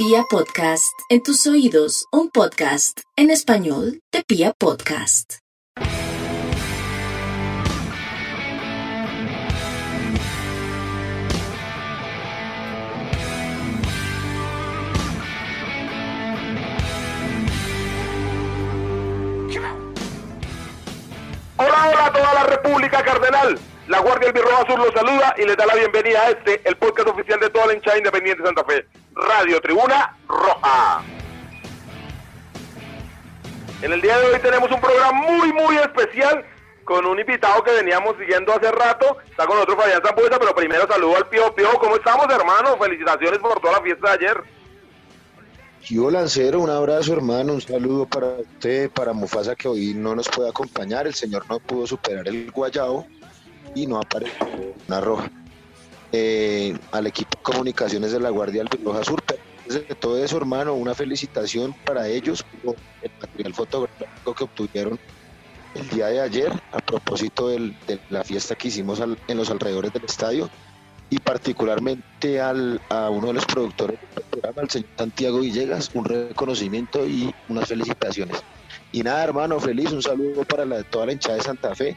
Pia Podcast, en tus oídos, un podcast en español de Pia Podcast. Hola, hola a toda la República Cardenal. La Guardia del Birro Azul los saluda y les da la bienvenida a este, el podcast oficial de toda la hinchada independiente de Santa Fe, Radio Tribuna Roja. En el día de hoy tenemos un programa muy, muy especial con un invitado que veníamos siguiendo hace rato. Está con nosotros Fabián Zambuesa, pero primero saludo al Pío Pío. ¿Cómo estamos, hermano? Felicitaciones por toda la fiesta de ayer. Yo Lancero, un abrazo hermano, un saludo para usted, para Mufasa que hoy no nos puede acompañar, el señor no pudo superar el guayao y no apareció una roja. Eh, al equipo de comunicaciones de la Guardia Roja Sur, de todo eso hermano, una felicitación para ellos por el material fotográfico que obtuvieron el día de ayer a propósito de la fiesta que hicimos en los alrededores del estadio y particularmente al, a uno de los productores del programa, al señor Santiago Villegas, un reconocimiento y unas felicitaciones. Y nada, hermano, feliz, un saludo para la, toda la hinchada de Santa Fe.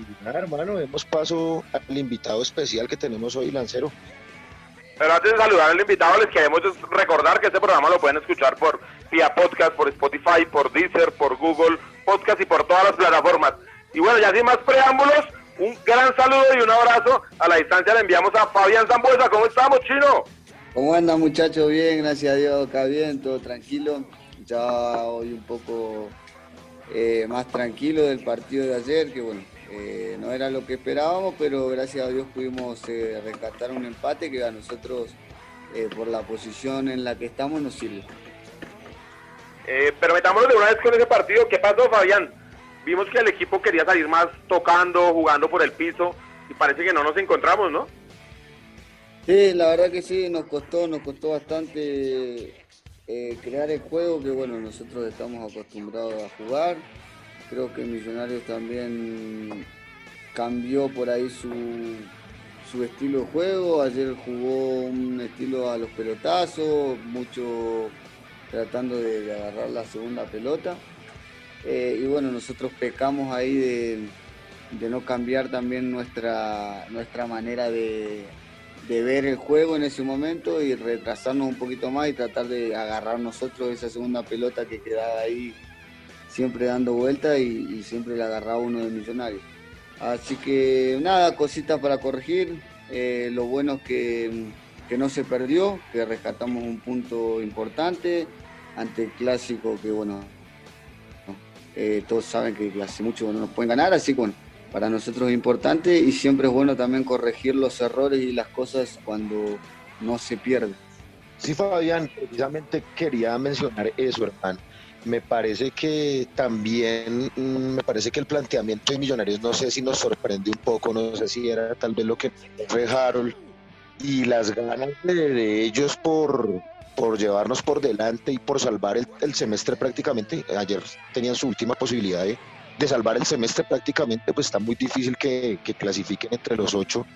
Y nada, hermano, demos paso al invitado especial que tenemos hoy, Lancero. Pero antes de saludar al invitado, les queremos recordar que este programa lo pueden escuchar por vía podcast, por Spotify, por Deezer, por Google Podcast y por todas las plataformas. Y bueno, ya sin más preámbulos, un gran saludo y un abrazo. A la distancia le enviamos a Fabián Zambuesa. ¿Cómo estamos, Chino? ¿Cómo andan, muchachos? Bien, gracias a Dios, acá bien, todo tranquilo. Ya hoy un poco eh, más tranquilo del partido de ayer, que bueno, eh, no era lo que esperábamos, pero gracias a Dios pudimos eh, rescatar un empate que a nosotros, por la posición en la que estamos, nos sirve. pero metámonos de una vez con ese partido. ¿Qué pasó, Fabián? vimos que el equipo quería salir más tocando, jugando por el piso y parece que no nos encontramos, ¿no? Sí, la verdad que sí, nos costó, nos costó bastante eh, crear el juego que bueno, nosotros estamos acostumbrados a jugar. Creo que Millonarios también cambió por ahí su, su estilo de juego. Ayer jugó un estilo a los pelotazos, mucho tratando de agarrar la segunda pelota. Eh, y bueno, nosotros pecamos ahí de, no cambiar también nuestra, nuestra manera de, ver el juego en ese momento y retrasarnos un poquito más y tratar de agarrar nosotros esa segunda pelota que quedaba ahí siempre dando vuelta y, siempre la agarraba uno de Millonarios. Así que nada, cositas para corregir. Eh, lo bueno es que, que no se perdió, que rescatamos un punto importante ante el clásico que bueno, eh, todos saben que hace mucho no nos pueden ganar, así que bueno, para nosotros es importante y siempre es bueno también corregir los errores y las cosas cuando no se pierde. Sí, Fabián, precisamente quería mencionar eso, hermano. Me parece que también, mm, me parece que el planteamiento de Millonarios, no sé si nos sorprende un poco, no sé si era tal vez lo que fue Harold y las ganas de ellos por, por llevarnos por delante y por salvar el, semestre prácticamente. Ayer tenían su última posibilidad de, salvar el semestre prácticamente, pues está muy difícil que, clasifiquen entre los ocho.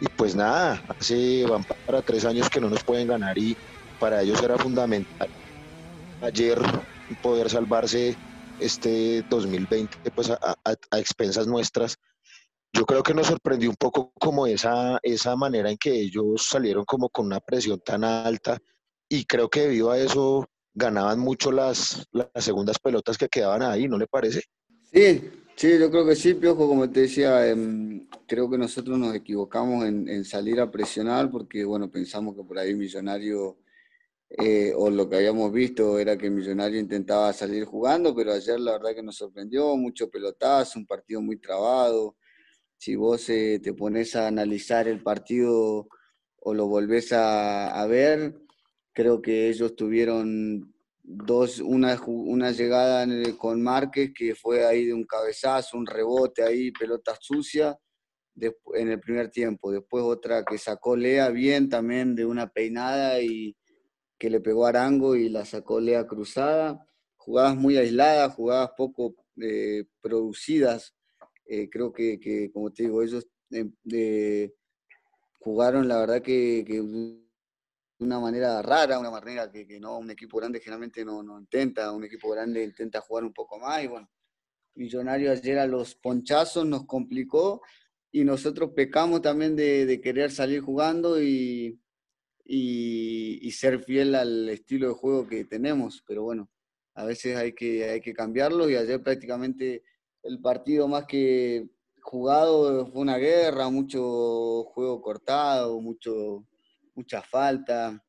Y pues nada, hace van para tres años que no nos pueden ganar y para ellos era fundamental ayer poder salvarse este 2020 pues a, a, expensas nuestras. Yo creo que nos sorprendió un poco como esa, esa manera en que ellos salieron como con una presión tan alta y creo que debido a eso ganaban mucho las, las segundas pelotas que quedaban ahí, ¿no le parece? Sí, sí, yo creo que sí, Piojo, como te decía, em, creo que nosotros nos equivocamos en, salir a presionar porque, bueno, pensamos que por ahí Millonario, eh, o lo que habíamos visto era que Millonario intentaba salir jugando, pero ayer la verdad que nos sorprendió, mucho pelotazo, un partido muy trabado. Si vos eh, te pones a analizar el partido o lo volvés a, ver, Creo que ellos tuvieron dos, una, una llegada con Márquez que fue ahí de un cabezazo, un rebote ahí, pelota sucia en el primer tiempo. Después otra que sacó Lea bien también de una peinada y que le pegó a Arango y la sacó Lea cruzada. Jugadas muy aisladas, jugadas poco eh, producidas. Eh, creo que, como te digo, ellos eh, jugaron la verdad que una manera rara, una manera que, que, no un equipo grande generalmente no, no intenta, un equipo grande intenta jugar un poco más y bueno, Millonarios ayer a los ponchazos nos complicó y nosotros pecamos también de, de querer salir jugando y, y, y, ser fiel al estilo de juego que tenemos, pero bueno, a veces hay que, hay que cambiarlo y ayer prácticamente el partido más que jugado fue una guerra, mucho juego cortado, mucho, mucha falta.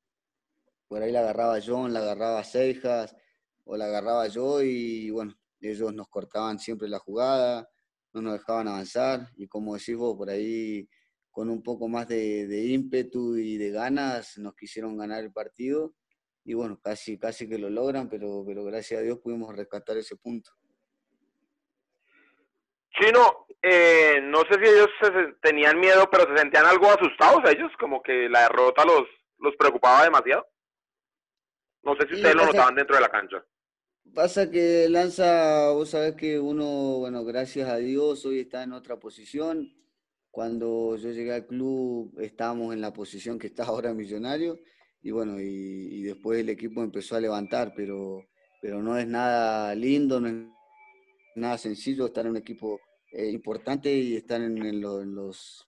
Por ahí la agarraba John, la agarraba Seijas, o la agarraba yo y bueno, ellos nos cortaban siempre la jugada, no nos dejaban avanzar y como decís vos, por ahí con un poco más de, de ímpetu y de ganas nos quisieron ganar el partido y bueno, casi, casi que lo logran, pero, pero gracias a Dios pudimos rescatar ese punto. Chino, eh, no sé si ellos se tenían miedo, pero se sentían algo asustados ellos, como que la derrota los, los preocupaba demasiado. No sé si ustedes lo notaban dentro de la cancha. Pasa que Lanza, vos sabés que uno, bueno, gracias a Dios, hoy está en otra posición. Cuando yo llegué al club estábamos en la posición que está ahora Millonario y bueno, y, y después el equipo empezó a levantar, pero, pero no es nada lindo, no es nada sencillo estar en un equipo eh, importante y estar en, en, lo, en, los,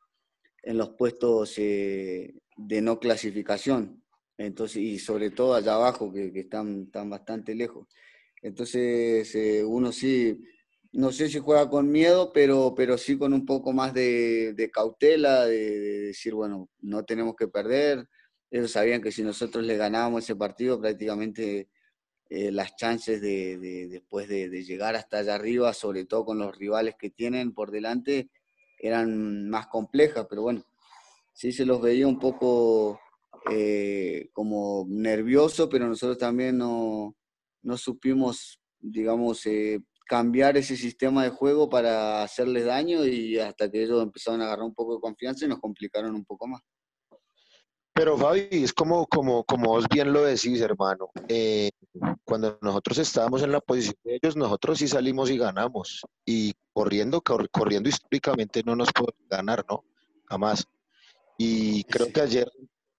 en los puestos eh, de no clasificación. Entonces, y sobre todo allá abajo, que, que están, están bastante lejos. Entonces, eh, uno sí, no sé si juega con miedo, pero, pero sí con un poco más de, cautela, de, de, decir, bueno, no tenemos que perder. Ellos sabían que si nosotros le ganábamos ese partido, prácticamente eh, las chances de, de después de, de, llegar hasta allá arriba, sobre todo con los rivales que tienen por delante, eran más complejas, pero bueno, sí se los veía un poco eh, como nervioso, pero nosotros también no, no supimos, digamos, eh, cambiar ese sistema de juego para hacerles daño y hasta que ellos empezaron a agarrar un poco de confianza y nos complicaron un poco más. Pero Fabi, es como, como, como vos bien lo decís, hermano. Eh, cuando nosotros estábamos en la posición de ellos, nosotros sí salimos y ganamos. Y corriendo, cor, corriendo históricamente no nos puede ganar, ¿no? Jamás. Y creo que ayer,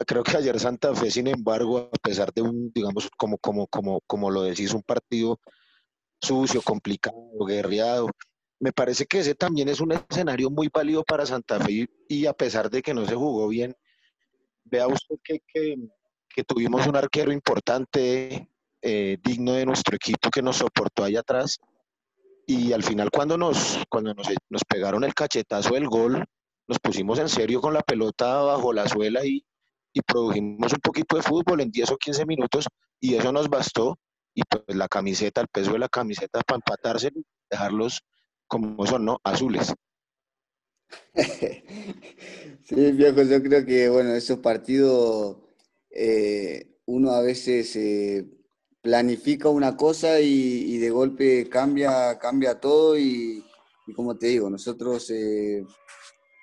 creo que ayer Santa Fe, sin embargo, a pesar de un, digamos, como, como, como, como lo decís, un partido sucio, complicado, guerreado, me parece que ese también es un escenario muy válido para Santa Fe y a pesar de que no se jugó bien, vea usted que, que, tuvimos un arquero importante, eh, digno de nuestro equipo que nos soportó ahí atrás. Y al final cuando nos, cuando nos, nos pegaron el cachetazo del gol, nos pusimos en serio con la pelota bajo la suela y, y produjimos un poquito de fútbol en 10 o 15 minutos y eso nos bastó. Y pues la camiseta, el peso de la camiseta para empatarse, dejarlos como son, ¿no? Azules. sí, viejo, yo creo que, bueno, esos partidos, eh, uno a veces eh, planifica una cosa y, de golpe cambia, cambia todo y, y como te digo, nosotros eh,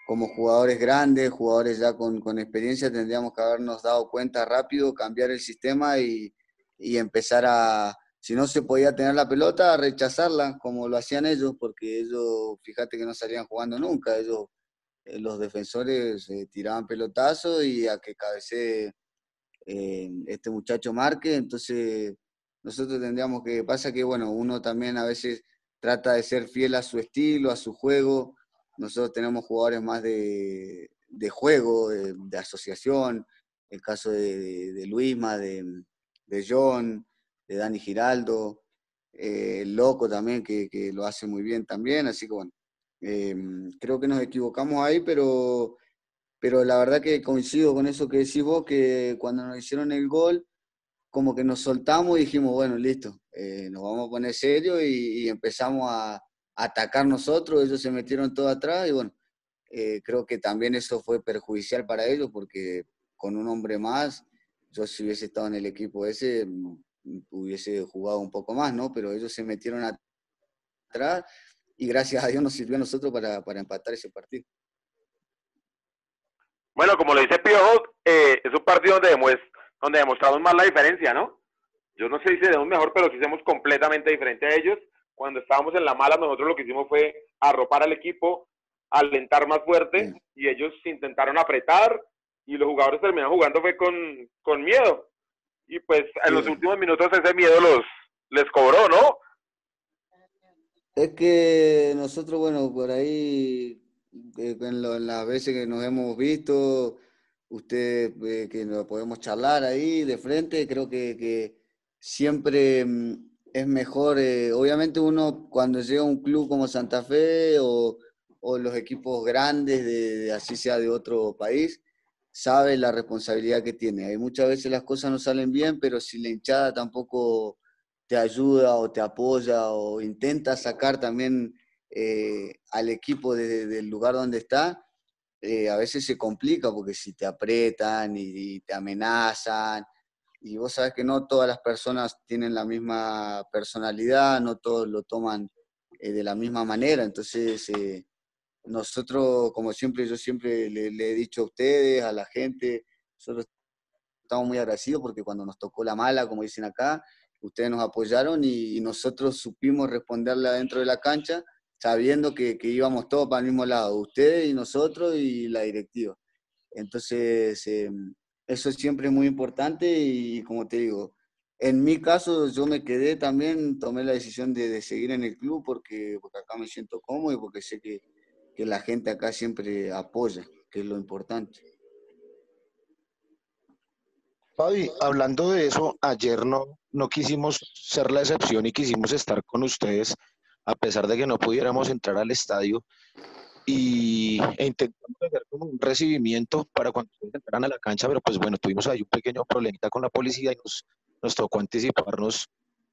como jugadores grandes, jugadores ya con, con, experiencia, tendríamos que habernos dado cuenta rápido, cambiar el sistema y, y empezar a, si no se podía tener la pelota, rechazarla, como lo hacían ellos, porque ellos, fíjate que no salían jugando nunca, ellos, eh, los defensores eh, tiraban pelotazos y a que cabecee eh, este muchacho marque, entonces nosotros tendríamos que, pasa que bueno, uno también a veces trata de ser fiel a su estilo, a su juego, nosotros tenemos jugadores más de, de juego, de, de, asociación, el caso de, de, de Luisma, de, de John, de Dani Giraldo, eh, Loco también, que, que, lo hace muy bien también, así que bueno, eh, creo que nos equivocamos ahí, pero, pero la verdad que coincido con eso que decís vos, que cuando nos hicieron el gol, como que nos soltamos y dijimos, bueno, listo, eh, nos vamos a poner serio y, y empezamos a, a, atacar nosotros, ellos se metieron todo atrás y bueno, eh, creo que también eso fue perjudicial para ellos porque con un hombre más, yo si hubiese estado en el equipo ese, hubiese jugado un poco más, ¿no? Pero ellos se metieron atrás y gracias a Dios nos sirvió a nosotros para, para empatar ese partido. Bueno, como lo dice Piojo, eh, es un partido donde, demuest donde demostramos más la diferencia, ¿no? Yo no sé si seremos mejor, pero sí somos completamente diferentes a ellos. Cuando estábamos en la mala, nosotros lo que hicimos fue arropar al equipo, alentar más fuerte, sí. y ellos intentaron apretar, y los jugadores terminan jugando fue con, con miedo. Y pues en los últimos minutos ese miedo los les cobró, ¿no? Es que nosotros, bueno, por ahí, eh, en, las veces que nos hemos visto, usted eh, que nos podemos charlar ahí de frente, creo que, que siempre mm, es mejor, eh, obviamente uno cuando llega a un club como Santa Fe o, o los equipos grandes, de, así sea de otro país, sabe la responsabilidad que tiene. Hay muchas veces las cosas no salen bien, pero si la hinchada tampoco te ayuda o te apoya o intenta sacar también eh, al equipo del lugar donde está, eh, a veces se complica porque si te apretan y, te amenazan, y vos sabes que no todas las personas tienen la misma personalidad, no todos lo toman eh, de la misma manera, entonces nosotros, como siempre, yo siempre le, he dicho a ustedes, a la gente, nosotros estamos muy agradecidos porque cuando nos tocó la mala, como dicen acá, ustedes nos apoyaron y, nosotros supimos responderle adentro de la cancha, sabiendo que, íbamos todos para el mismo lado, ustedes y nosotros y la directiva. Entonces, em, eso siempre muy importante y como te digo, en mi caso yo me quedé también, tomé la decisión de, seguir en el club porque, porque acá me siento cómodo y porque sé que, que la gente acá siempre apoya, que es lo importante. Fabi, hablando de eso, ayer no, no quisimos ser la excepción y quisimos estar con ustedes, a pesar de que no pudiéramos entrar al estadio. Y e intentamos hacer como un recibimiento para cuando ustedes entraran a la cancha, pero pues bueno, tuvimos ahí un pequeño problemita con la policía y nos, nos tocó anticiparnos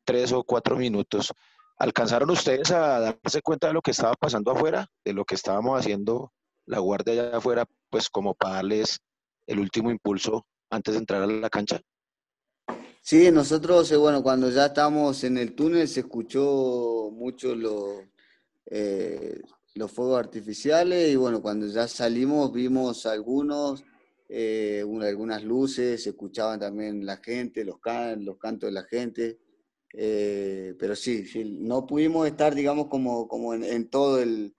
tres o cuatro minutos. ¿Alcanzaron ustedes a darse cuenta de lo que estaba pasando afuera, de lo que estábamos haciendo la guardia allá afuera, pues como para darles el último impulso antes de entrar a la cancha? Sí, nosotros, eh, bueno, cuando ya estamos en el túnel se escuchó mucho lo, eh, los fuegos artificiales y bueno, cuando ya salimos vimos algunos, eh, algunas luces, se escuchaban también la gente, los, los cantos de la gente. Eh, pero sí, no pudimos estar, digamos, como, como en, todo el,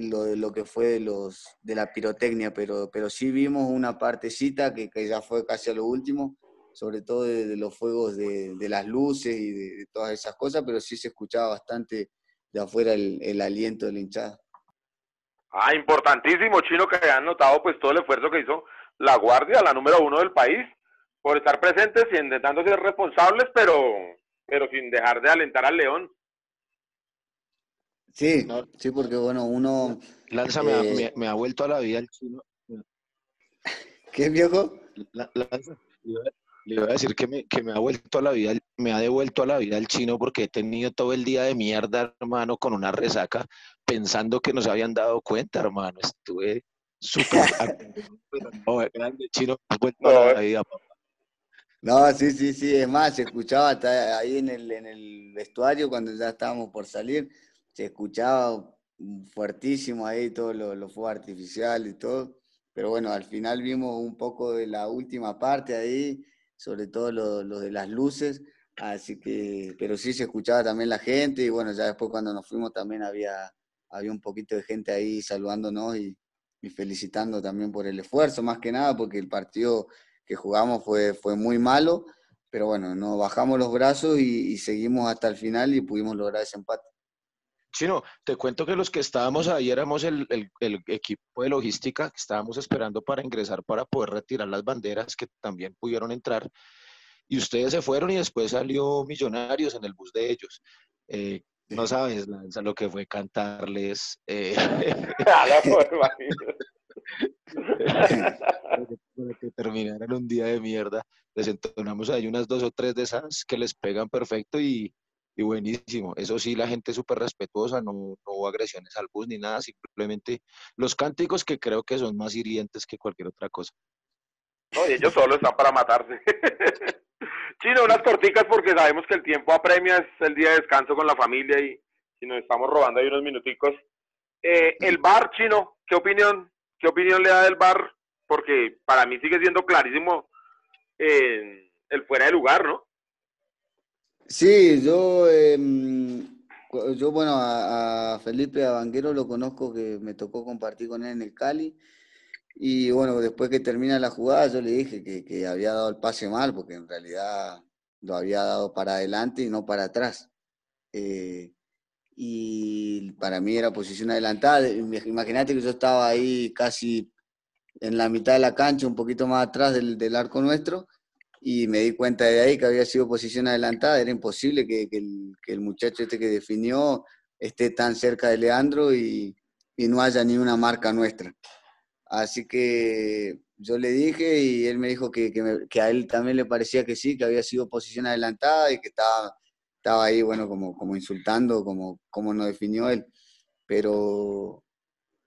lo, lo, que fue los, de la pirotecnia, pero, pero sí vimos una partecita que, que ya fue casi a lo último, sobre todo de, los fuegos de, de, las luces y de, todas esas cosas, pero sí se escuchaba bastante de afuera el, el aliento de la hinchada. Ah, importantísimo, Chino, que han notado pues todo el esfuerzo que hizo la Guardia, la número uno del país, por estar presentes y intentando ser responsables, pero pero sin dejar de alentar al León. Sí, sí, porque bueno, uno... Lanza me, ha, eh, me, ha, vuelto a la vida el chino. ¿Qué viejo? Lanza, le voy a decir que me, que me ha vuelto a la vida, me ha devuelto a la vida el chino porque he tenido todo el día de mierda, hermano, con una resaca, pensando que no se habían dado cuenta, hermano. Estuve súper no, grande chino, vuelto a la vida, papá. No, sí, sí, sí, es más, se escuchaba hasta ahí en el, en el vestuario cuando ya estábamos por salir, se escuchaba fuertísimo ahí todo lo, lo fuego artificial y todo, pero bueno, al final vimos un poco de la última parte ahí, sobre todo lo, lo de las luces, así que, pero sí se escuchaba también la gente y bueno, ya después cuando nos fuimos también había, había un poquito de gente ahí saludándonos y, y felicitando también por el esfuerzo, más que nada porque el partido que jugamos fue, fue muy malo, pero bueno, nos bajamos los brazos y, seguimos hasta el final y pudimos lograr ese empate. Chino, te cuento que los que estábamos ahí éramos el, el, equipo de logística que estábamos esperando para ingresar para poder retirar las banderas que también pudieron entrar. Y ustedes se fueron y después salió Millonarios en el bus de ellos. Eh, no sabes lo que fue cantarles. Eh, para que terminaran un día de mierda. Les entonamos ahí unas dos o tres de esas que les pegan perfecto y, buenísimo. Eso sí, la gente súper respetuosa, no, no, hubo agresiones al bus ni nada, simplemente los cánticos que creo que son más hirientes que cualquier otra cosa. Y ellos solo están para matarse. Chino, unas corticas porque sabemos que el tiempo apremia, es el día de descanso con la familia y, si nos estamos robando ahí unos minuticos. Eh, el bar, Chino, ¿qué opinión ¿Qué opinión le da del bar? Porque para mí sigue siendo clarísimo eh, el fuera de lugar, ¿no? Sí, yo, em, yo bueno, a, Felipe Abanguero lo conozco, que me tocó compartir con él en el Cali. Y bueno, después que termina la jugada, yo le dije que, que había dado el pase mal, porque en realidad lo había dado para adelante y no para atrás. Eh, y para mí era posición adelantada. Imagínate que yo estaba ahí casi en la mitad de la cancha, un poquito más atrás del, del, arco nuestro, y me di cuenta de ahí que había sido posición adelantada. Era imposible que, que, el, que el, muchacho este que definió esté tan cerca de Leandro y, y no haya ni una marca nuestra. Así que yo le dije y él me dijo que, que, me, que, a él también le parecía que sí, que había sido posición adelantada y que estaba, estaba ahí, bueno, como, como insultando, como, como nos definió él. Pero,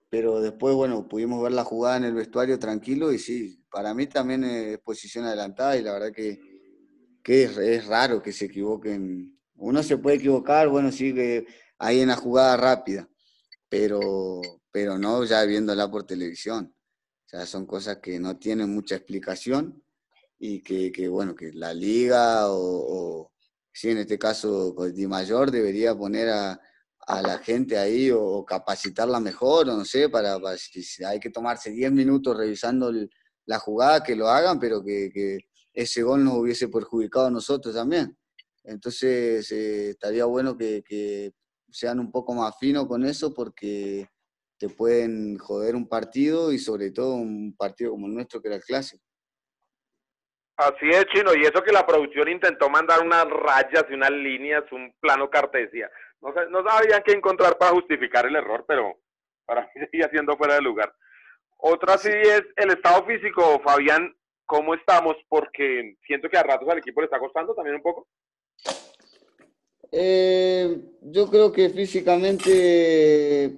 pero después, bueno, pudimos ver la jugada en el vestuario tranquilo y sí, para mí también es posición adelantada y la verdad que, que es, raro que se equivoquen. Uno se puede equivocar, bueno, sí, que ahí en la jugada rápida, pero, pero no ya viéndola por televisión. O sea, son cosas que no tienen mucha explicación y que, bueno, que la liga o sí, en este caso Di Mayor debería poner a, a, la gente ahí o capacitarla mejor, o no sé, para, para si hay que tomarse 10 minutos revisando el, la jugada, que lo hagan, pero que, que, ese gol nos hubiese perjudicado a nosotros también. Entonces, eh, estaría bueno que, que sean un poco más finos con eso porque te pueden joder un partido y sobre todo un partido como el nuestro que era el clásico. Así es, Chino, y eso que la producción intentó mandar unas rayas y unas líneas, un plano cartesia. No, no sabían qué encontrar para justificar el error, pero para mí seguía siendo fuera de lugar. Otra sí es el estado físico, Fabián, ¿cómo estamos? Porque siento que a ratos al equipo le está costando también un poco. Eh, yo creo que físicamente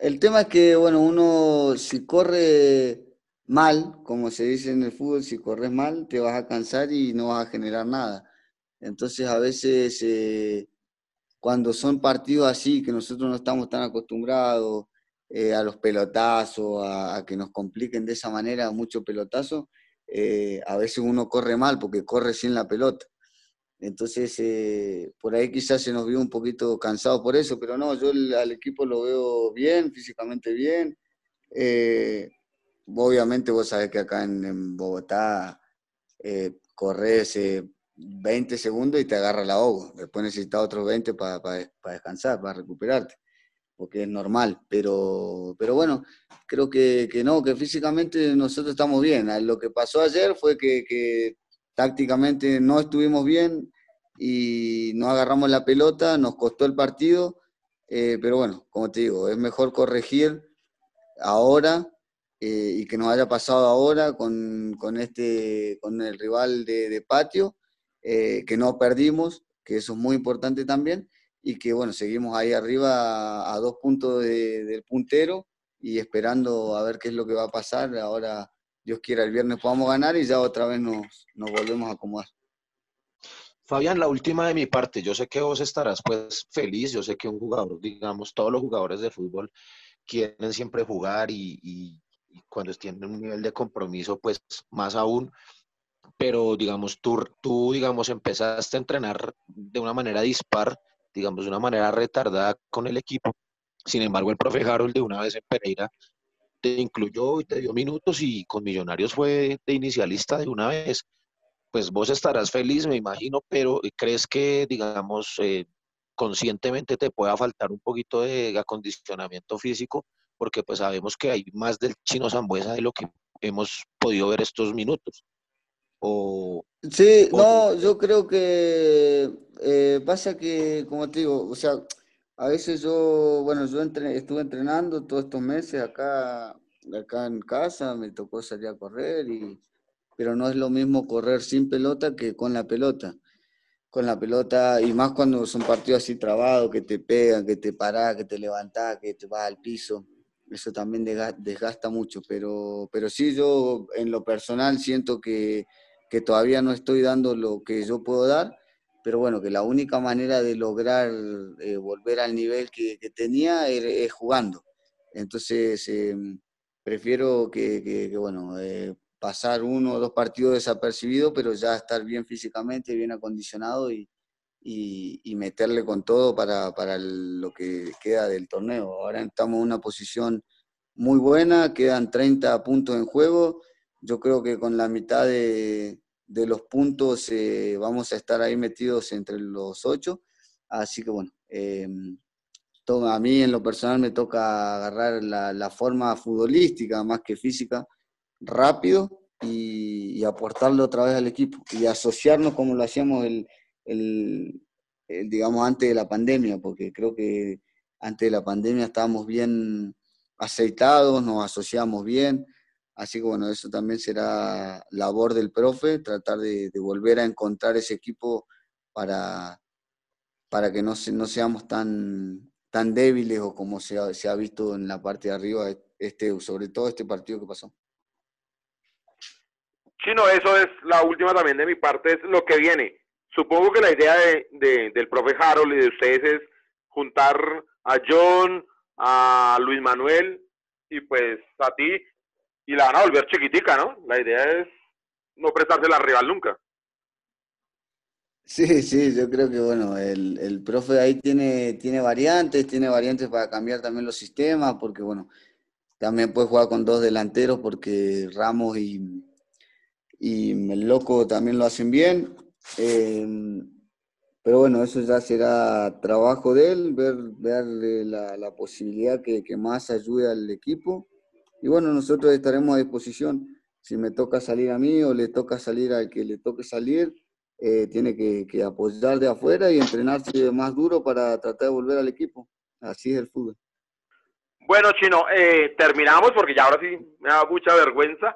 el tema es que, bueno, uno si corre mal, como se dice en el fútbol, si corres mal te vas a cansar y no vas a generar nada. Entonces a veces eh, cuando son partidos así, que nosotros no estamos tan acostumbrados eh, a los pelotazos, a, a, que nos compliquen de esa manera mucho pelotazo, eh, a veces uno corre mal porque corre sin la pelota. Entonces, por ahí quizás se nos vio un poquito cansado por eso, pero no, yo al equipo lo veo bien, físicamente bien. Obviamente vos sabés que acá en, en Bogotá eh, corres 20 segundos y te agarra la ahogo. Después necesitas otros 20 para pa, descansar, para recuperarte, porque es normal. Pero, pero bueno, creo que, que, no, que físicamente nosotros estamos bien. Lo que pasó ayer fue que, que tácticamente no estuvimos bien y no agarramos la pelota, nos costó el partido, eh, pero bueno, como te digo, es mejor corregir ahora eh, y que nos haya pasado ahora con, con, este, con el rival de, de patio, eh, que no perdimos, que eso es muy importante también, y que bueno, seguimos ahí arriba a, dos puntos de, del puntero y esperando a ver qué es lo que va a pasar. Ahora Dios quiera, el viernes podamos ganar y ya otra vez nos, nos volvemos a acomodar. Fabián, la última de mi parte, yo sé que vos estarás pues feliz, yo sé que un jugador, digamos, todos los jugadores de fútbol quieren siempre jugar y, y, y cuando tienen un nivel de compromiso, pues más aún, pero digamos, tú, tú, digamos, empezaste a entrenar de una manera dispar, digamos, de una manera retardada con el equipo, sin embargo, el profe Harold de una vez en Pereira te incluyó y te dio minutos y con Millonarios fue de inicialista de una vez. Pues vos estarás feliz, me imagino, pero ¿crees que, digamos, eh, conscientemente te pueda faltar un poquito de acondicionamiento físico? Porque pues sabemos que hay más del chino Zambuesa de lo que hemos podido ver estos minutos. O, sí, o... no, yo creo que eh, pasa que, como te digo, o sea, a veces yo, bueno, yo entre, estuve entrenando todos estos meses acá, acá en casa, me tocó salir a correr, y, pero no es lo mismo correr sin pelota que con la pelota. Con la pelota, y más cuando son partidos así trabados, que te pegan, que te parás, que te levantás, que te vas al piso. Eso también desgasta mucho, pero, pero sí yo en lo personal siento que, que todavía no estoy dando lo que yo puedo dar pero bueno, que la única manera de lograr eh, volver al nivel que, que tenía es, es, jugando. Entonces, eh, prefiero que, que, que bueno, eh, pasar uno o dos partidos desapercibidos, pero ya estar bien físicamente, bien acondicionado y, y, y meterle con todo para, para, lo que queda del torneo. Ahora estamos en una posición muy buena, quedan 30 puntos en juego. Yo creo que con la mitad de, los puntos eh, vamos a estar ahí metidos entre los ocho. Así que bueno, eh, a mí en lo personal me toca agarrar la, forma futbolística más que física rápido y, aportarlo otra vez al equipo y asociarnos como lo hacíamos el, digamos antes de la pandemia, porque creo que antes de la pandemia estábamos bien aceitados, nos asociamos bien. Así que bueno, eso también será labor del profe, tratar de, volver a encontrar ese equipo para, para que no, no seamos tan, tan débiles o como se ha, se ha visto en la parte de arriba, este, sobre todo este partido que pasó. Chino, eso es la última también de mi parte, es lo que viene. Supongo que la idea de, del profe Harold y de ustedes es juntar a John, a Luis Manuel y pues a ti y la van a volver chiquitica, ¿no? La idea es no prestársela al rival nunca. Sí, sí, yo creo que bueno, el, el profe ahí tiene, tiene variantes, tiene variantes para cambiar también los sistemas, porque bueno, también puede jugar con dos delanteros porque Ramos y, y el loco también lo hacen bien. Eh, pero bueno, eso ya será trabajo de él, ver, verle la, la posibilidad que, que, más ayude al equipo. Y bueno, nosotros estaremos a disposición. Si me toca salir a mí o le toca salir al que le toque salir, eh, tiene que, que, apoyar de afuera y entrenarse más duro para tratar de volver al equipo. Así es el fútbol. Bueno, Chino, eh, terminamos porque ya ahora sí me da mucha vergüenza.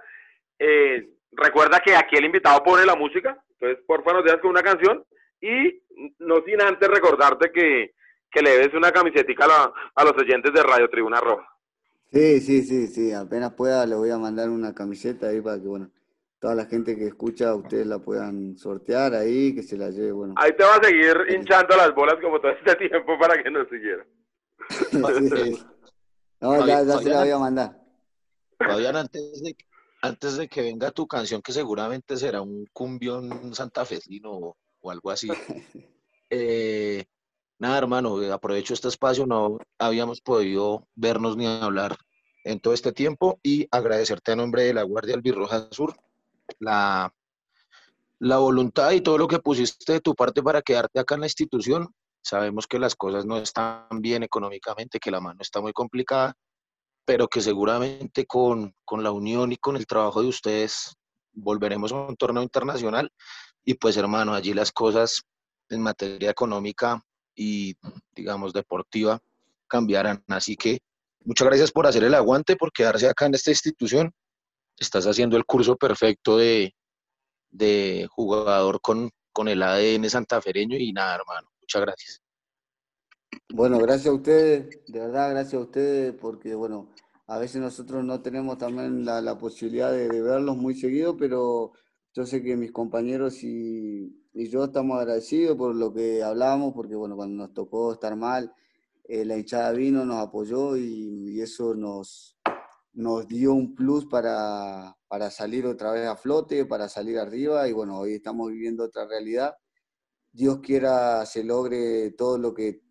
Eh, recuerda que aquí el invitado pone la música, entonces por favor nos dejas con una canción y no sin antes recordarte que, que le des una camiseta a, a, los oyentes de Radio Tribuna Roja. Sí, sí, sí, sí, apenas pueda le voy a mandar una camiseta ahí para que, bueno, toda la gente que escucha, ustedes la puedan sortear ahí, que se la lleve, bueno. Ahí te va a seguir hinchando las bolas como todo este tiempo para que nos siguiera. No, ya, se la voy a mandar. Fabián, antes de, antes de que venga tu canción, que seguramente será un cumbión santafesino o, o algo así. Eh, nada, hermano, aprovecho este espacio, no habíamos podido vernos ni hablar en todo este tiempo y agradecerte a nombre de la Guardia Albirroja Sur la, la voluntad y todo lo que pusiste de tu parte para quedarte acá en la institución. Sabemos que las cosas no están bien económicamente, que la mano está muy complicada, pero que seguramente con, con la unión y con el trabajo de ustedes volveremos a un torneo internacional y pues hermano, allí las cosas en materia económica y digamos deportiva cambiarán. Así que muchas gracias por hacer el aguante, por quedarse acá en esta institución estás haciendo el curso perfecto de, de jugador con, con el ADN santafereño y nada, hermano. Muchas gracias. Bueno, gracias a ustedes, de verdad, gracias a ustedes, porque bueno, a veces nosotros no tenemos también la, la posibilidad de, verlos muy seguido, pero yo sé que mis compañeros y, y, yo estamos agradecidos por lo que hablábamos, porque bueno, cuando nos tocó estar mal, eh, la hinchada vino, nos apoyó y, y eso nos, nos dio un plus para, para, salir otra vez a flote, para salir arriba y bueno, hoy estamos viviendo otra realidad. Dios quiera se logre todo lo que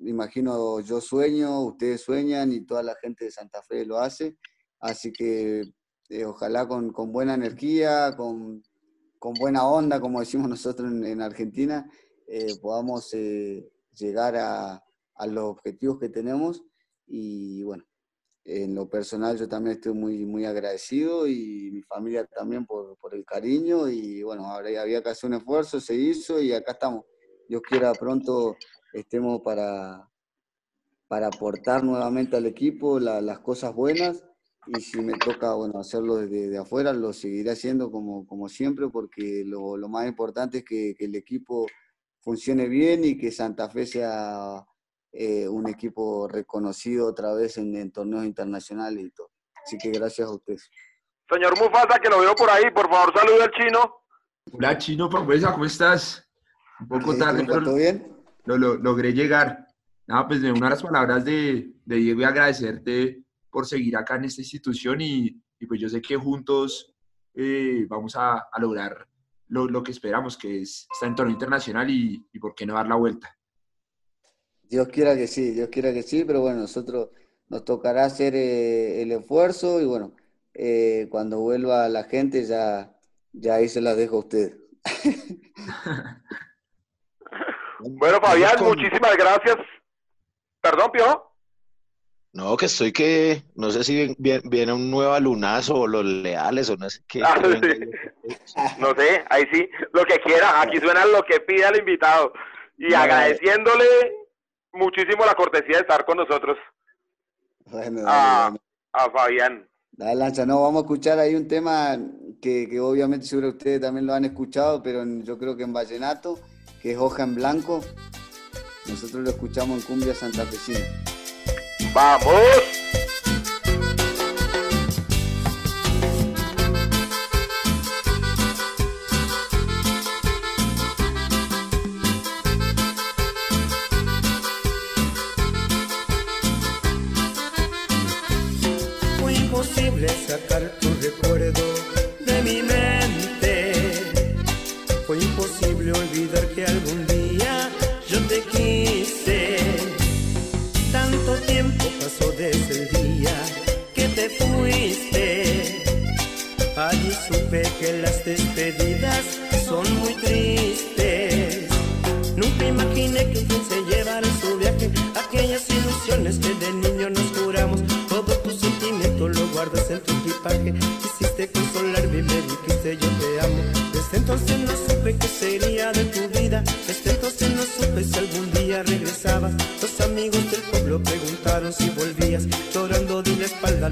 imagino yo sueño, ustedes sueñan y toda la gente de Santa Fe lo hace. Así que eh, ojalá con, con, buena energía, con, con, buena onda, como decimos nosotros en, Argentina, eh, podamos eh, llegar a, a los objetivos que tenemos y bueno, en lo personal yo también estoy muy, muy agradecido y mi familia también por, por el cariño y bueno, ahora había que hacer un esfuerzo, se hizo y acá estamos. Dios quiera pronto estemos para, para aportar nuevamente al equipo las cosas buenas y si me toca bueno, hacerlo desde de afuera lo seguiré haciendo como, como siempre porque lo, lo más importante es que, que el equipo funcione bien y que Santa Fe sea eh, un equipo reconocido otra vez en, torneos internacionales y todo. Así que gracias a ustedes. Señor Mufasa, que lo veo por ahí, por favor, salude al chino. Hola, chino, promesa, ¿cómo estás? Un poco tarde, pero ¿todo bien? Lo, logré llegar. Nada, pues de una de las palabras de, de Diego y agradecerte por seguir acá en esta institución y, y pues yo sé que juntos eh, vamos a, a lograr lo, lo, que esperamos, que es estar en torneo internacional y, y por qué no dar la vuelta. Dios quiera que sí, Dios quiera que sí, pero bueno, nosotros nos tocará hacer eh, el esfuerzo y bueno, eh, cuando vuelva la gente ya, ya ahí se las dejo a usted. bueno, Fabián, muchísimas gracias. Perdón, Pio. No, que estoy que, no sé si viene, un nuevo alunazo o los leales o no sé qué. Ah, no sé, ahí sí, lo que quiera, aquí suena lo que pida el invitado. Y agradeciéndole muchísimo la cortesía de estar con nosotros. Bueno, a, a Fabián. Dale, Lancha, no, vamos a escuchar ahí un tema que, que, obviamente seguro ustedes también lo han escuchado, pero yo creo que en Vallenato, es Hoja en Blanco. Nosotros lo escuchamos en Cumbia Santa Santafesina. ¡Vamos!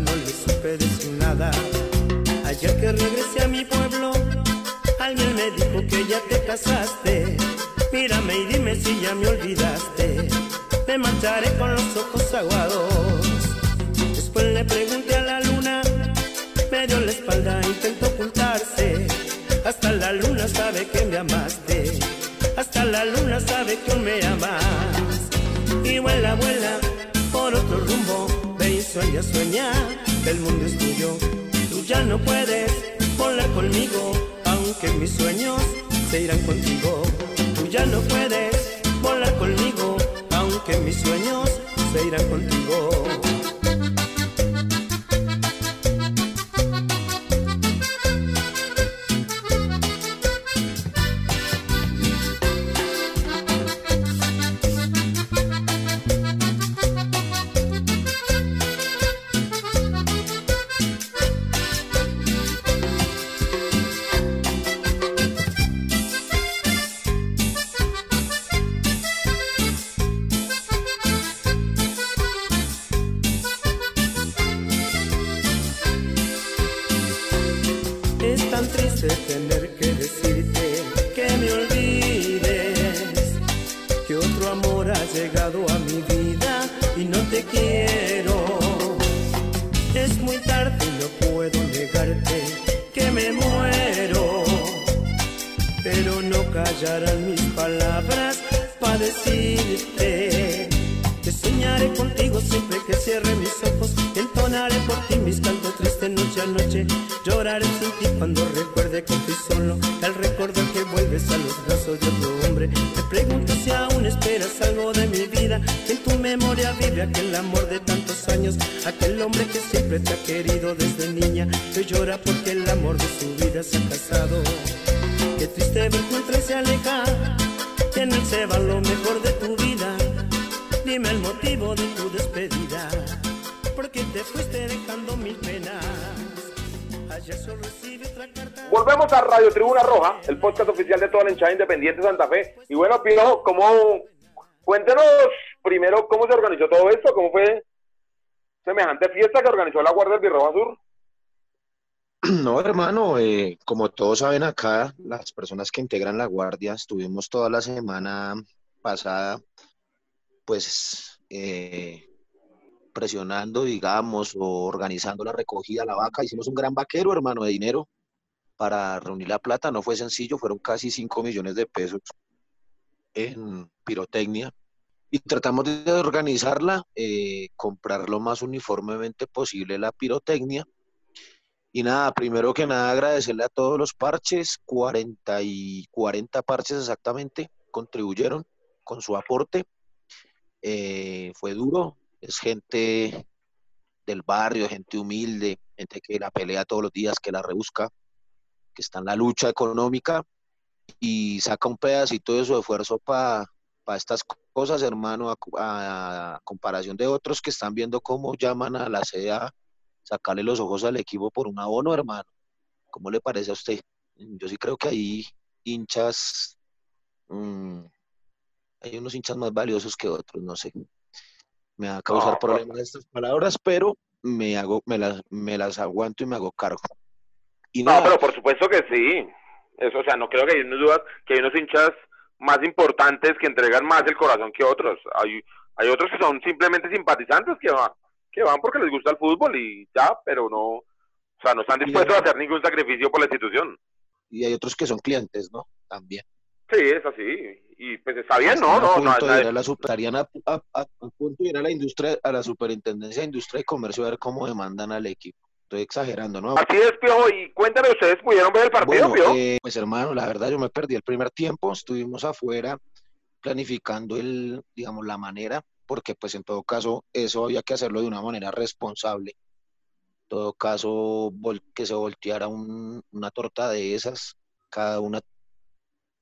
No le supe decir nada. Ayer que regresé a mi pueblo, alguien me dijo que ya te casaste. Mírame y dime si ya me olvidaste. Me marcharé con los ojos aguados. Después le pregunté a la luna, me dio la espalda, intentó ocultarse. Hasta la luna sabe que me amaste, hasta la luna sabe que me amas. Y vuela, vuela por otro rumbo, sueña, sueña, el mundo es tuyo. Tú ya no puedes volar conmigo, aunque mis sueños se irán contigo. Tú ya no puedes volar conmigo, aunque mis sueños se irán contigo. La hinchada independiente de Santa Fe. Y bueno, Pino, ¿cómo, cuéntenos primero cómo se organizó todo esto, cómo fue semejante fiesta que organizó la Guardia del Birroba Sur. No, hermano, eh, como todos saben acá, las personas que integran la Guardia, estuvimos toda la semana pasada, pues, eh, presionando, digamos, o organizando la recogida la vaca. Hicimos un gran vaquero, hermano, de dinero para reunir la plata. No fue sencillo, fueron casi 5 millones de pesos en pirotecnia. Y tratamos de organizarla, eh, comprar lo más uniformemente posible la pirotecnia. Y nada, primero que nada agradecerle a todos los parches, 40 y 40 parches exactamente, contribuyeron con su aporte. Eh, fue duro, es gente del barrio, gente humilde, gente que la pelea todos los días, que la rebusca, que está en la lucha económica y saca un pedacito de su esfuerzo para estas cosas, hermano, a, comparación de otros que están viendo cómo llaman a la CEA sacarle los ojos al equipo por un abono, hermano. ¿Cómo le parece a usted? Yo sí creo que hay hinchas, mm, hay unos hinchas más valiosos que otros, no sé. Me va a causar problemas estas palabras, pero me hago, me las, me las aguanto y me hago cargo. Y no, pero por supuesto que sí. Eso, o sea, no creo que hay unos dudas, que hay unos hinchas más importantes que entregan más el corazón que otros. Hay, hay otros que son simplemente simpatizantes que van, que van porque les gusta el fútbol y ya, pero no, o sea, no están dispuestos a hacer ningún sacrificio por la institución. Y hay otros que son clientes, ¿no? También. Sí, es así. Y pues está bien, ¿no? No, no, no, la estarían a, punto de ir a la industria, a la superintendencia de industria y comercio a ver cómo demandan al equipo. Estoy exagerando, ¿no? Así es, Piojo. Y cuéntame, ¿ustedes pudieron ver el partido, bueno, eh, pues hermano, la verdad yo me perdí el primer tiempo. Estuvimos afuera planificando el, digamos, la manera, porque pues en todo caso eso había que hacerlo de una manera responsable. En todo caso, que se volteara una torta de esas, cada una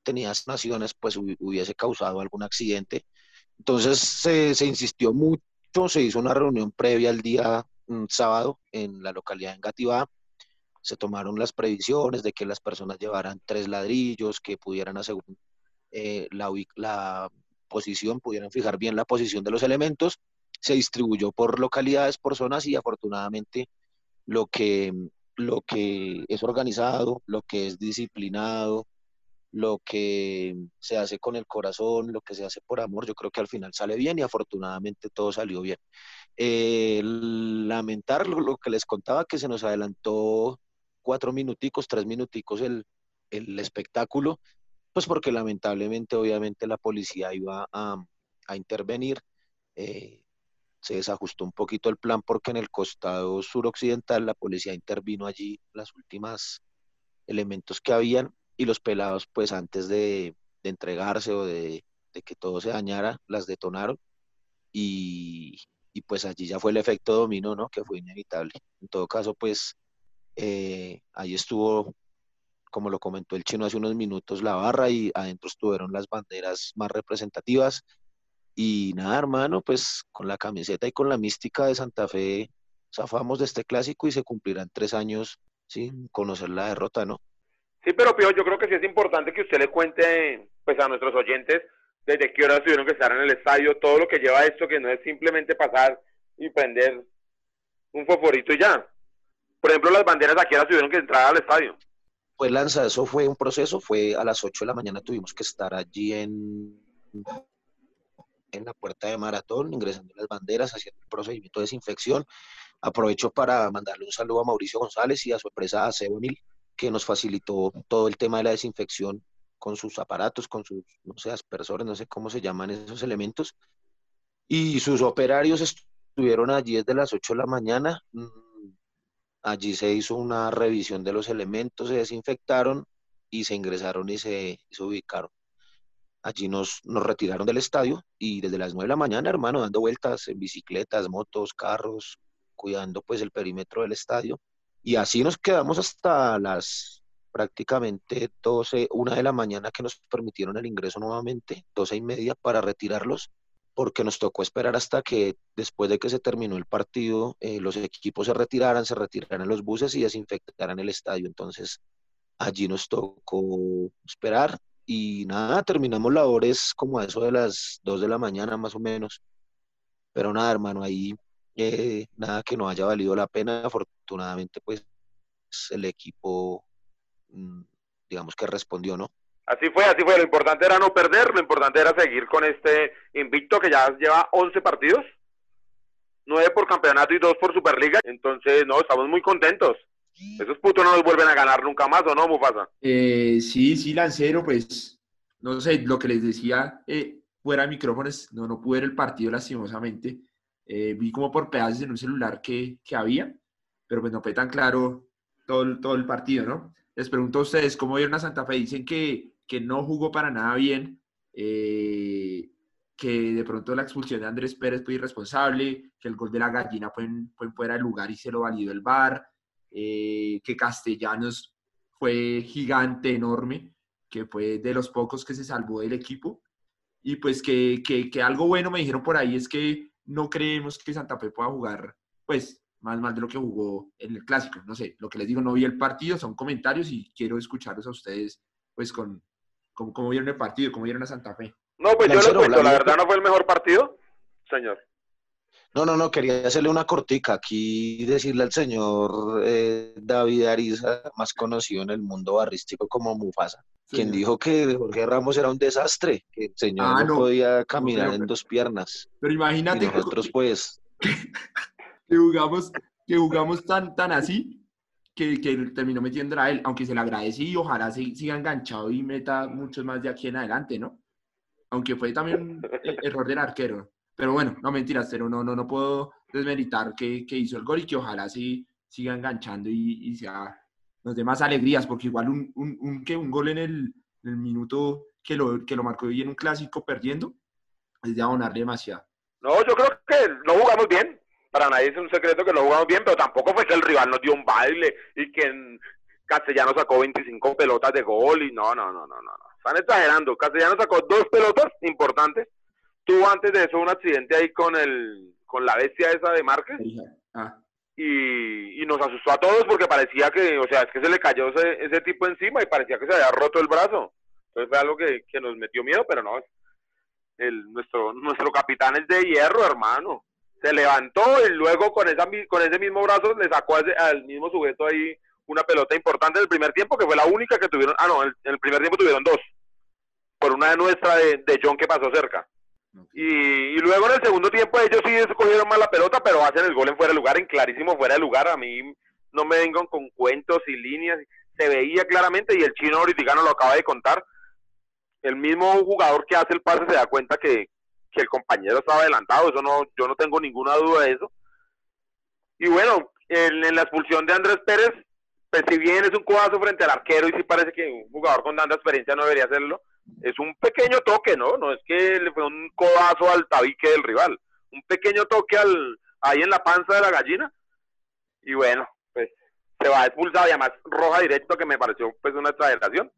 tenía naciones, pues hubiese causado algún accidente. Entonces se, se insistió mucho, se hizo una reunión previa al día un sábado en la localidad de Engativá. Se tomaron las previsiones de que las personas llevaran tres ladrillos, que pudieran asegurar eh, la, la posición, pudieran fijar bien la posición de los elementos. Se distribuyó por localidades, por zonas y afortunadamente lo que, lo que es organizado, lo que es disciplinado, lo que se hace con el corazón, lo que se hace por amor, yo creo que al final sale bien y afortunadamente todo salió bien. Eh, lamentar lo, que les contaba, que se nos adelantó cuatro minuticos, tres minuticos el, el espectáculo, pues porque lamentablemente, obviamente, la policía iba a, intervenir. Eh, se desajustó un poquito el plan porque en el costado suroccidental la policía intervino allí las últimas elementos que habían y los pelados pues antes de, de entregarse o de, de, que todo se dañara las detonaron y, y pues allí ya fue el efecto dominó, ¿no? Que fue inevitable. En todo caso, pues eh, ahí estuvo, como lo comentó el chino hace unos minutos, la barra y adentro estuvieron las banderas más representativas. Y nada, hermano, pues con la camiseta y con la mística de Santa Fe zafamos de este clásico y se cumplirán tres años sin conocer la derrota, ¿no? Sí, pero Pío, yo creo que sí es importante que usted le cuente pues a nuestros oyentes desde qué hora tuvieron que estar en el estadio, todo lo que lleva esto, que no es simplemente pasar y prender un foforito y ya. Por ejemplo, las banderas aquí ahora tuvieron que entrar al estadio. Pues Lanza, eso fue un proceso, fue a las 8 de la mañana tuvimos que estar allí en, en la puerta de maratón, ingresando las banderas, haciendo el procedimiento de desinfección. Aprovecho para mandarle un saludo a Mauricio González y a su empresa Acebonil, que nos facilitó todo el tema de la desinfección con sus aparatos, con sus, no sé, aspersores, no sé cómo se llaman esos elementos. Y sus operarios estuvieron allí desde las 8 de la mañana. Mm, allí se hizo una revisión de los elementos, se desinfectaron y se ingresaron y se, se ubicaron. Allí nos, nos retiraron del estadio y desde las 9 de la mañana, hermano, dando vueltas en bicicletas, motos, carros, cuidando pues el perímetro del estadio. Y así nos quedamos hasta las prácticamente 12, una de la mañana que nos permitieron el ingreso nuevamente, 12 y media para retirarlos, porque nos tocó esperar hasta que después de que se terminó el partido, eh, los equipos se retiraran, se retiraran los buses y desinfectaran el estadio. Entonces, allí nos tocó esperar y nada, terminamos labores como a eso de las 2 de la mañana más o menos. Pero nada, hermano, ahí eh, nada que no haya valido la pena. Afortunadamente, pues el equipo digamos que respondió, ¿no? Así fue, así fue. Lo importante era no perder, lo importante era seguir con este invicto que ya lleva 11 partidos, 9 por campeonato y 2 por Superliga. Entonces, no, estamos muy contentos. Esos putos no nos vuelven a ganar nunca más, ¿o no, Mufasa? Eh, sí, sí, Lancero, pues, no sé, lo que les decía eh, fuera de micrófonos, no, no pude ver el partido lastimosamente. Eh, vi como por pedazos en un celular que, que había, pero pues no fue tan claro todo, todo el partido, ¿no? Les pregunto a ustedes, ¿cómo vieron a Santa Fe? Dicen que, que no jugó para nada bien. Eh, que de pronto la expulsión de Andrés Pérez fue irresponsable, que el gol de la gallina fue, en, fue fuera de lugar y se lo validó el VAR, eh, que Castellanos fue gigante, enorme, que fue de los pocos que se salvó del equipo. Y pues que, que, que algo bueno me dijeron por ahí es que no creemos que Santa Fe pueda jugar, pues, más mal de lo que jugó en el clásico. No sé, lo que les digo, no vi el partido, son comentarios y quiero escucharlos a ustedes, pues, con cómo, vieron el partido, cómo vieron a Santa Fe. No, pues yo les cuento, la verdad no fue el mejor partido, señor. No, no, no, quería hacerle una cortica aquí decirle al señor eh, David Ariza, más conocido en el mundo barrístico como Mufasa, quien dijo que Jorge Ramos era un desastre, que el señor ah, no, podía caminar en dos piernas. Pero imagínate nosotros pues que jugamos, que jugamos tan, tan así que, que terminó metiendo a él, aunque se le agradece y ojalá siga enganchado y meta muchos más de aquí en adelante, ¿no? Aunque fue también un error del arquero. Pero bueno, no mentiras, pero no, no, no puedo desmeritar que, que hizo el gol y que ojalá sí siga enganchando y, y sea, nos dé más alegrías, porque igual un, un, un, que un gol en el, en el minuto que lo, que lo marcó bien un clásico perdiendo, es de abonarle demasiado. No, yo creo que no jugamos bien. Para nadie es un secreto que no jugamos bien, pero tampoco fue que el rival nos dio un baile y que en Castellano sacó 25 pelotas de gol y no, no, no, no, no. Están exagerando. Castellano sacó dos pelotas importantes tuvo antes de eso un accidente ahí con el con la bestia esa de Márquez. Ah. Y, y, nos asustó a todos porque parecía que, o sea, es que se le cayó ese, ese tipo encima y parecía que se había roto el brazo. Entonces fue algo que, que nos metió miedo, pero no, el, nuestro, nuestro capitán es de hierro, hermano. Se levantó y luego con, esa, con ese mismo brazo le sacó al mismo sujeto ahí una pelota importante en el primer tiempo, que fue la única que tuvieron. Ah, no, en el, primer tiempo tuvieron dos. Por una de nuestra de, de John que pasó cerca. Y, luego en el segundo tiempo ellos sí escogieron más la pelota, pero hacen el gol en fuera de lugar, en clarísimo fuera de lugar. A mí no me vengan con cuentos y líneas. Se veía claramente y el chino ahorita lo acaba de contar. El mismo jugador que hace el pase se da cuenta que, el compañero estaba adelantado. Eso no, yo no tengo ninguna duda de eso. Y bueno, en, en la expulsión de Andrés Pérez, pues si bien es un codazo frente al arquero y sí parece que un jugador con tanta experiencia no debería hacerlo, es un pequeño toque, ¿no? No es que le fue un codazo al tabique del rival, un pequeño toque al, ahí en la panza de la gallina. Y bueno, pues se va expulsado y además roja directo que me pareció pues una exageración.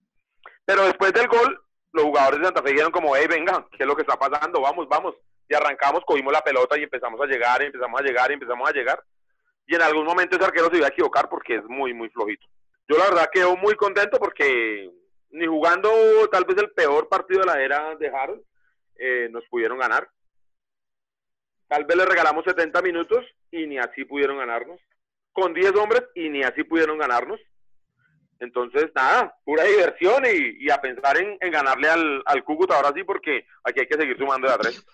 Pero después del gol, los jugadores de Santa Fe dijeron como, hey, venga, ¿qué es lo que está pasando? Vamos, vamos. Y arrancamos, cogimos la pelota y empezamos a llegar, empezamos a llegar, y empezamos a llegar. Y en algún momento ese arquero se iba a equivocar porque es muy, muy flojito. Yo la verdad quedo muy contento porque ni jugando tal vez el peor partido de la era de Harold, eh, nos pudieron ganar. Tal vez le regalamos 70 minutos y ni así pudieron ganarnos. Con 10 hombres y ni así pudieron ganarnos. Entonces, nada, pura diversión y, a pensar en, ganarle al, al Cúcuta ahora sí, porque aquí hay que seguir sumando de a tres.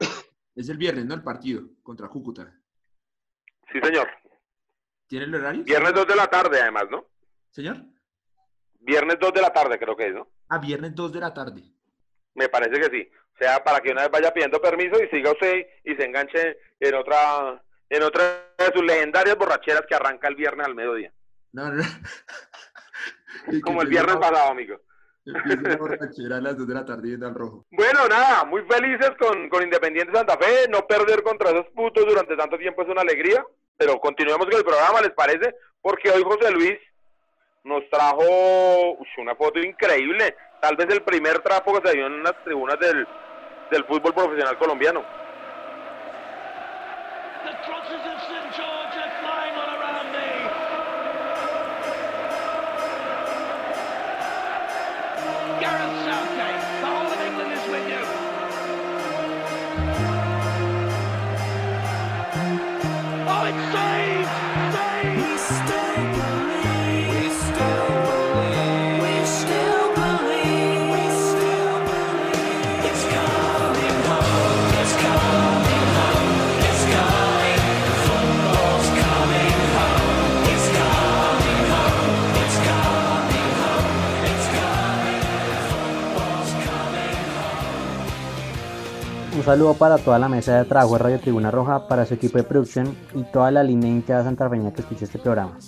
Es el viernes, ¿no? El partido contra Cúcuta. Sí, señor. ¿Tiene el horario? Viernes 2 de la tarde, además, ¿no? ¿Señor? Viernes 2 de la tarde creo que es, ¿no? Ah, viernes 2 de la tarde. Me parece que sí. O sea, para que una vez vaya pidiendo permiso y siga usted y se enganche en otra en otra de sus legendarias borracheras que arranca el viernes al mediodía. No, no. Como el viernes pasado, amigo. a las 2 de la tarde yendo al rojo. Bueno, nada, muy felices con, con Independiente Santa Fe. No perder contra esos putos durante tanto tiempo es una alegría. Pero continuemos con el programa, ¿les parece? Porque hoy José Luis nos trajo una foto increíble, tal vez el primer trapo que se dio en las tribunas del, del fútbol profesional colombiano. Un saludo para toda la mesa de trabajo de Radio Tribuna Roja, para su equipo de producción y toda la línea hinchada santarfeña que escucha este programa.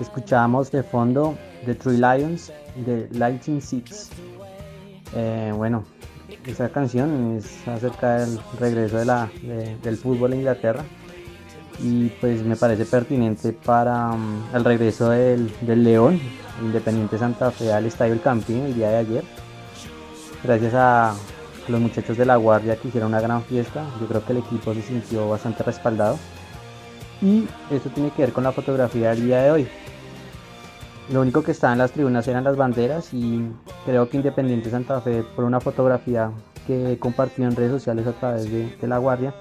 Escuchamos de fondo The Three Lions de Lighting Seats. Eh, bueno, esa canción es acerca del regreso del fútbol a Inglaterra y pues me parece pertinente para um, el regreso del, del, León, Independiente Santa Fe al Estadio El Campín el día de ayer. Gracias a los muchachos de la Guardia que hicieron una gran fiesta, yo creo que el equipo se sintió bastante respaldado y eso tiene que ver con la fotografía del día de hoy. Lo único que estaba en las tribunas eran las banderas y creo que Independiente Santa Fe por una fotografía que compartió en redes sociales a través de, la Guardia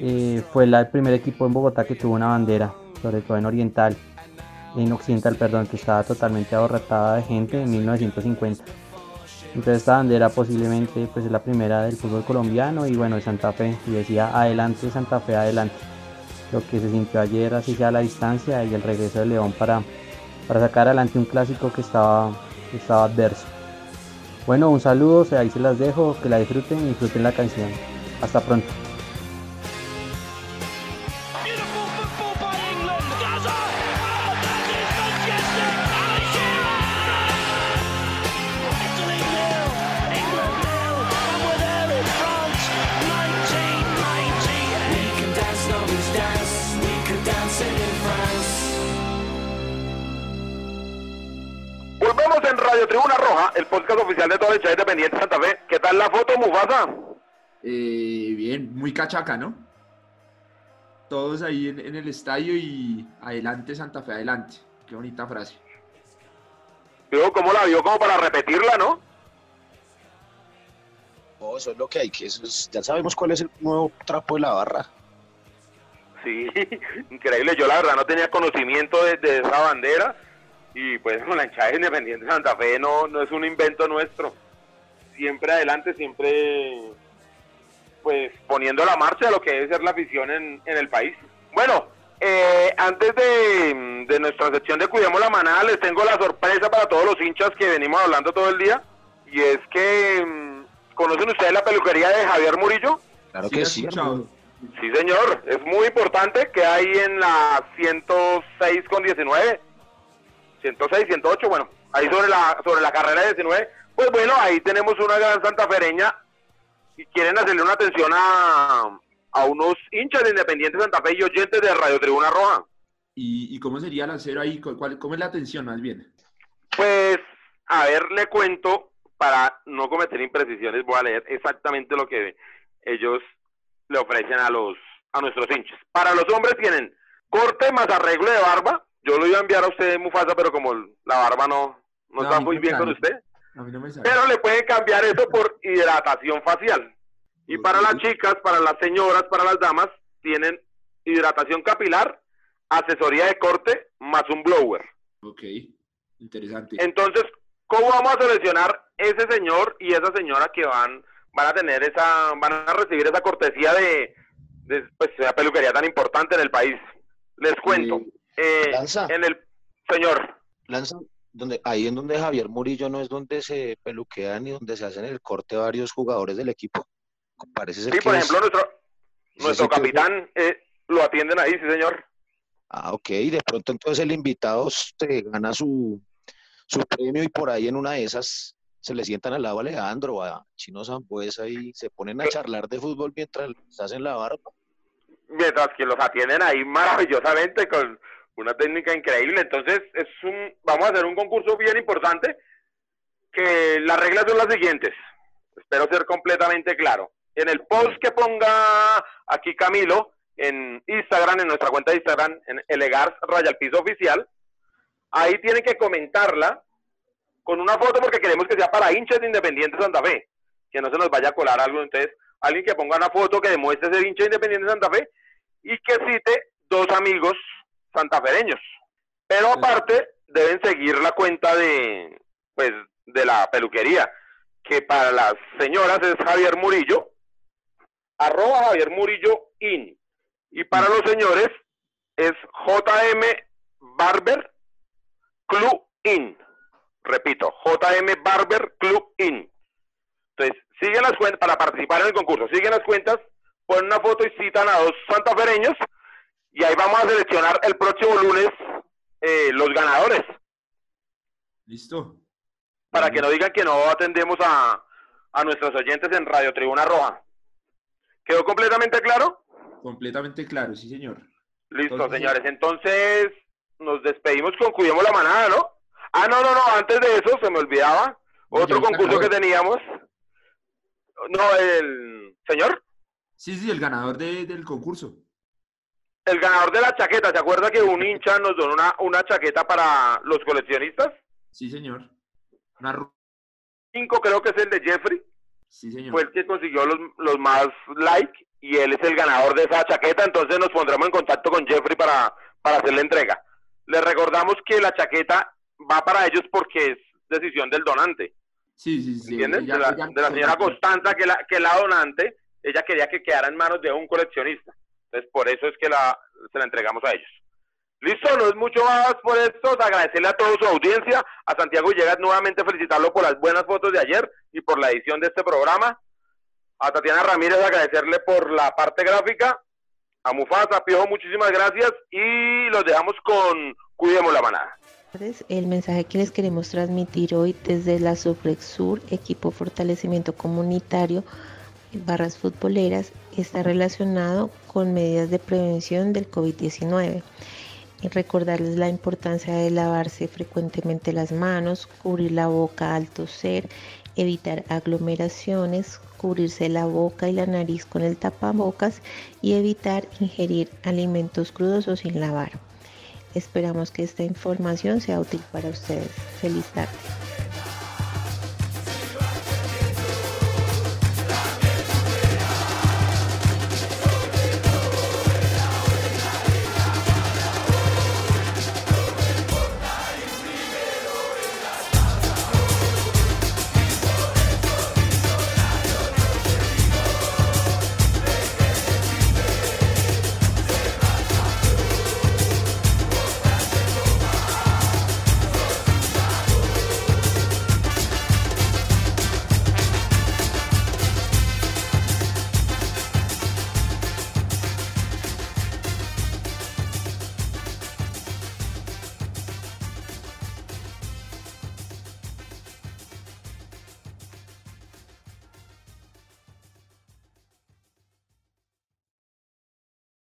eh, fue el primer equipo en Bogotá que tuvo una bandera, sobre todo en Oriental, en Occidental, perdón, que estaba totalmente abarrotada de gente en 1950. Entonces esta bandera posiblemente pues es la primera del fútbol colombiano y bueno de Santa Fe y decía adelante Santa Fe adelante. Lo que se sintió ayer así sea la distancia y el regreso de León para para sacar adelante un clásico que estaba, estaba adverso. Bueno, un saludo, ahí se las dejo, que la disfruten y disfruten la canción. Hasta pronto. Mufasa? Eh, bien, muy cachaca, ¿no? Todos ahí en, el estadio y adelante Santa Fe, adelante. Qué bonita frase. Pero ¿cómo la vio? Como para repetirla, ¿no? Oh, eso es lo que hay que, eso ya sabemos cuál es el nuevo trapo de la barra. Sí, increíble. Yo la verdad no tenía conocimiento de, de esa bandera y pues con la hinchada Independiente de Santa Fe no, no es un invento nuestro. Siempre adelante, siempre pues poniendo la marcha a lo que debe ser la afición en, el país. Bueno, eh, antes de, de, nuestra sección de Cuidemos la Manada, les tengo la sorpresa para todos los hinchas que venimos hablando todo el día. Y es que, mm, ¿conocen ustedes la peluquería de Javier Murillo? Claro que sí. Sí, señor. Es muy importante que hay en la 106 con 19 106, 108, bueno, ahí sobre la, sobre la carrera 19, pues bueno, ahí tenemos una gran santafereña y quieren hacerle una atención a, a unos hinchas de Independiente Santa Fe y oyentes de Radio Tribuna Roja. ¿Y, y cómo sería el acero ahí? ¿Cuál, ¿Cómo es la atención más bien? Pues, a ver, le cuento, para no cometer imprecisiones, voy a leer exactamente lo que ellos le ofrecen a los a nuestros hinchas. Para los hombres tienen corte más arreglo de barba, yo lo iba a enviar a usted Mufasa, pero como la barba no, no, está muy bien con usted. Pero le puede cambiar eso por hidratación facial. Y para las chicas, para las señoras, para las damas, tienen hidratación capilar, asesoría de corte, más un blower. Ok, interesante. Entonces, ¿cómo vamos a seleccionar ese señor y esa señora que van, van a tener esa, van a recibir esa cortesía de, de pues, esa peluquería tan importante en el país? Les cuento. Eh, en el señor. Lanza, donde, ahí en donde Javier Murillo no es donde se peluquean y donde se hacen el corte varios jugadores del equipo. Parece sí, por ejemplo, nuestro, nuestro capitán eh, lo atienden ahí, sí, señor. Ah, ok, de pronto entonces el invitado se gana su, su premio y por ahí en una de esas se le sientan al lado a Alejandro a Chino Zambuesa y se ponen a charlar de fútbol mientras se hacen la barba. Mientras que los atienden ahí maravillosamente con una técnica increíble. Entonces, es un, vamos a hacer un concurso bien importante, que las reglas son las siguientes. Espero ser completamente claro. En el post que ponga aquí Camilo, en Instagram, en nuestra cuenta de Instagram, en Elegars Raya Piso Oficial, ahí tienen que comentarla con una foto porque queremos que sea para hinchas de Independiente Santa Fe, que no se nos vaya a colar algo. Entonces, alguien que ponga una foto que demuestre ser hincha de Independiente Santa Fe y que cite dos amigos santafereños. Pero aparte, deben seguir la cuenta de, pues, de la peluquería, que para las señoras es Javier Murillo, arroba Javier Murillo in. Y para los señores es JM Barber Club in. Repito, JM Barber Club in. Entonces, siguen las cuentas, para participar en el concurso, siguen las cuentas, ponen una foto y citan a dos santafereños y ahí vamos a seleccionar el próximo lunes eh, los ganadores. Listo. Para que no digan que no atendemos a, a nuestros oyentes en Radio Tribuna Roja. ¿Quedó completamente claro? Completamente claro, sí, señor. Listo, Entonces, señores. Entonces, nos despedimos con Cuidemos la Manada, ¿no? Ah, no, no, no. Antes de eso, se me olvidaba. Otro concurso que teníamos. No, el... Señor, Sí, sí, el ganador de- del concurso. El ganador de la chaqueta. ¿Se acuerda que un hincha nos donó una, una chaqueta para los coleccionistas? Sí, señor. Una Cinco, creo que es el de Jeffrey. Sí, señor. fue el que consiguió los, los más like y él es el ganador de esa chaqueta, entonces nos pondremos en contacto con Jeffrey para, para hacer la entrega. Les recordamos que la chaqueta va para ellos porque es decisión del donante, sí, sí, sí. ¿entiendes? ella- de, la, ella- de la señora Constanza, que la, que la donante, ella quería que quedara en manos de un coleccionista. Entonces, por eso es que la, se la entregamos a ellos. Listo, no es mucho más por esto. Agradecerle a toda su audiencia, a Santiago Villegas nuevamente felicitarlo por las buenas fotos de ayer y por la edición de este programa. A Tatiana Ramírez agradecerle por la parte gráfica. A Mufasa, Piojo, muchísimas gracias y los dejamos con Cuidemos la manada. El mensaje que les queremos transmitir hoy desde la Sur, equipo fortalecimiento comunitario, barras futboleras, está relacionado con medidas de prevención del COVID-19. Y recordarles la importancia de lavarse frecuentemente las manos, cubrir la boca al toser, evitar aglomeraciones, cubrirse la boca y la nariz con el tapabocas y evitar ingerir alimentos crudos o sin lavar. Esperamos que esta información sea útil para ustedes. Feliz tarde.